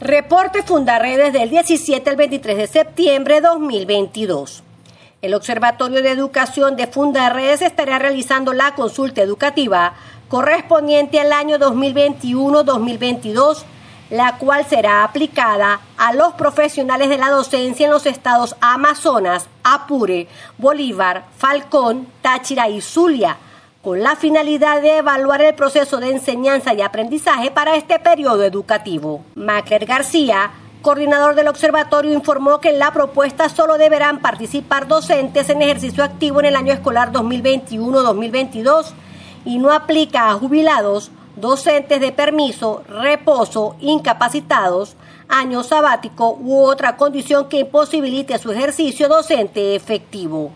Reporte Fundarredes del 17 al 23 de septiembre de 2022. El Observatorio de Educación de Fundarredes estará realizando la consulta educativa correspondiente al año 2021-2022, la cual será aplicada a los profesionales de la docencia en los estados Amazonas, Apure, Bolívar, Falcón, Táchira y Zulia con la finalidad de evaluar el proceso de enseñanza y aprendizaje para este periodo educativo. Macler García, coordinador del observatorio, informó que en la propuesta solo deberán participar docentes en ejercicio activo en el año escolar 2021-2022 y no aplica a jubilados, docentes de permiso, reposo, incapacitados, año sabático u otra condición que imposibilite su ejercicio docente efectivo.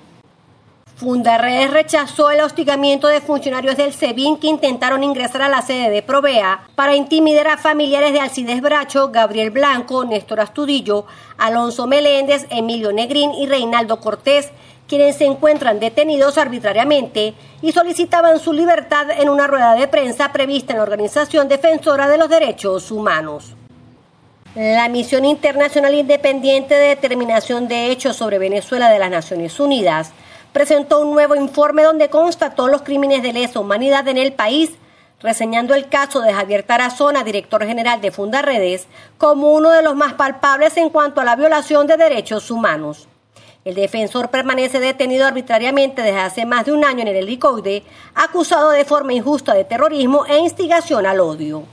Fundarredes rechazó el hostigamiento de funcionarios del SEBIN que intentaron ingresar a la sede de Provea para intimidar a familiares de Alcides Bracho, Gabriel Blanco, Néstor Astudillo, Alonso Meléndez, Emilio Negrín y Reinaldo Cortés, quienes se encuentran detenidos arbitrariamente y solicitaban su libertad en una rueda de prensa prevista en la Organización Defensora de los Derechos Humanos. La Misión Internacional Independiente de Determinación de Hechos sobre Venezuela de las Naciones Unidas presentó un nuevo informe donde constató los crímenes de lesa humanidad en el país, reseñando el caso de Javier Tarazona, director general de Fundaredes, como uno de los más palpables en cuanto a la violación de derechos humanos. El defensor permanece detenido arbitrariamente desde hace más de un año en el helicoide, acusado de forma injusta de terrorismo e instigación al odio.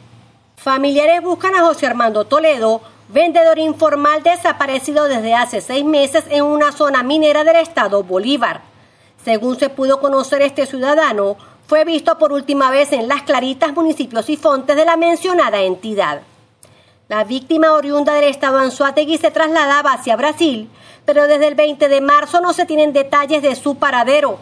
Familiares buscan a José Armando Toledo, vendedor informal desaparecido desde hace seis meses en una zona minera del estado Bolívar. Según se pudo conocer, este ciudadano fue visto por última vez en Las Claritas, municipios y fontes de la mencionada entidad. La víctima oriunda del estado Anzuategui se trasladaba hacia Brasil, pero desde el 20 de marzo no se tienen detalles de su paradero.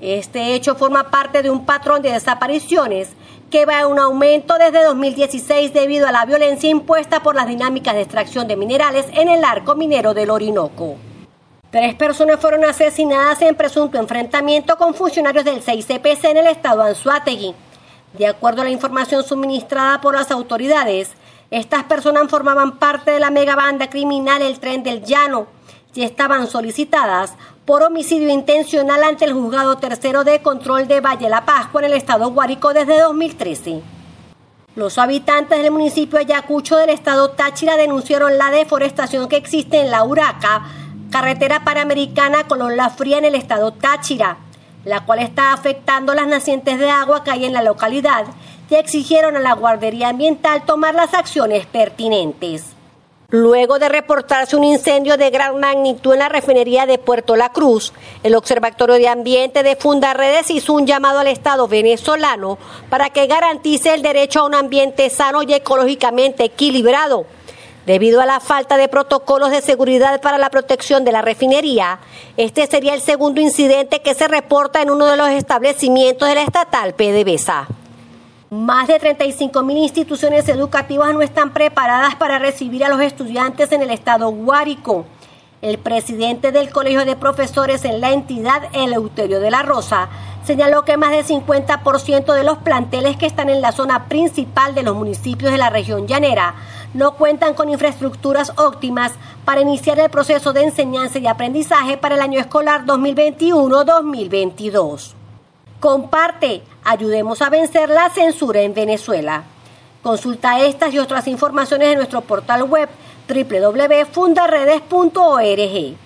Este hecho forma parte de un patrón de desapariciones que va a un aumento desde 2016 debido a la violencia impuesta por las dinámicas de extracción de minerales en el arco minero del Orinoco. Tres personas fueron asesinadas en presunto enfrentamiento con funcionarios del 6CPC en el estado Anzuategui. De acuerdo a la información suministrada por las autoridades, estas personas formaban parte de la megabanda criminal El Tren del Llano y estaban solicitadas por homicidio intencional ante el juzgado tercero de control de Valle La Pascua en el estado Guárico desde 2013. Los habitantes del municipio Ayacucho del estado Táchira denunciaron la deforestación que existe en la Uraca carretera panamericana Colón La Fría en el estado Táchira, la cual está afectando las nacientes de agua que hay en la localidad y exigieron a la Guardería Ambiental tomar las acciones pertinentes. Luego de reportarse un incendio de gran magnitud en la refinería de Puerto La Cruz, el Observatorio de Ambiente de Fundarredes hizo un llamado al Estado venezolano para que garantice el derecho a un ambiente sano y ecológicamente equilibrado Debido a la falta de protocolos de seguridad para la protección de la refinería, este sería el segundo incidente que se reporta en uno de los establecimientos de la estatal PDVSA. Más de 35 mil instituciones educativas no están preparadas para recibir a los estudiantes en el estado Guárico. El presidente del Colegio de Profesores en la entidad, Eleuterio de la Rosa, señaló que más del 50% de los planteles que están en la zona principal de los municipios de la región llanera no cuentan con infraestructuras óptimas para iniciar el proceso de enseñanza y aprendizaje para el año escolar 2021-2022. Comparte, ayudemos a vencer la censura en Venezuela. Consulta estas y otras informaciones en nuestro portal web www.fundaredes.org.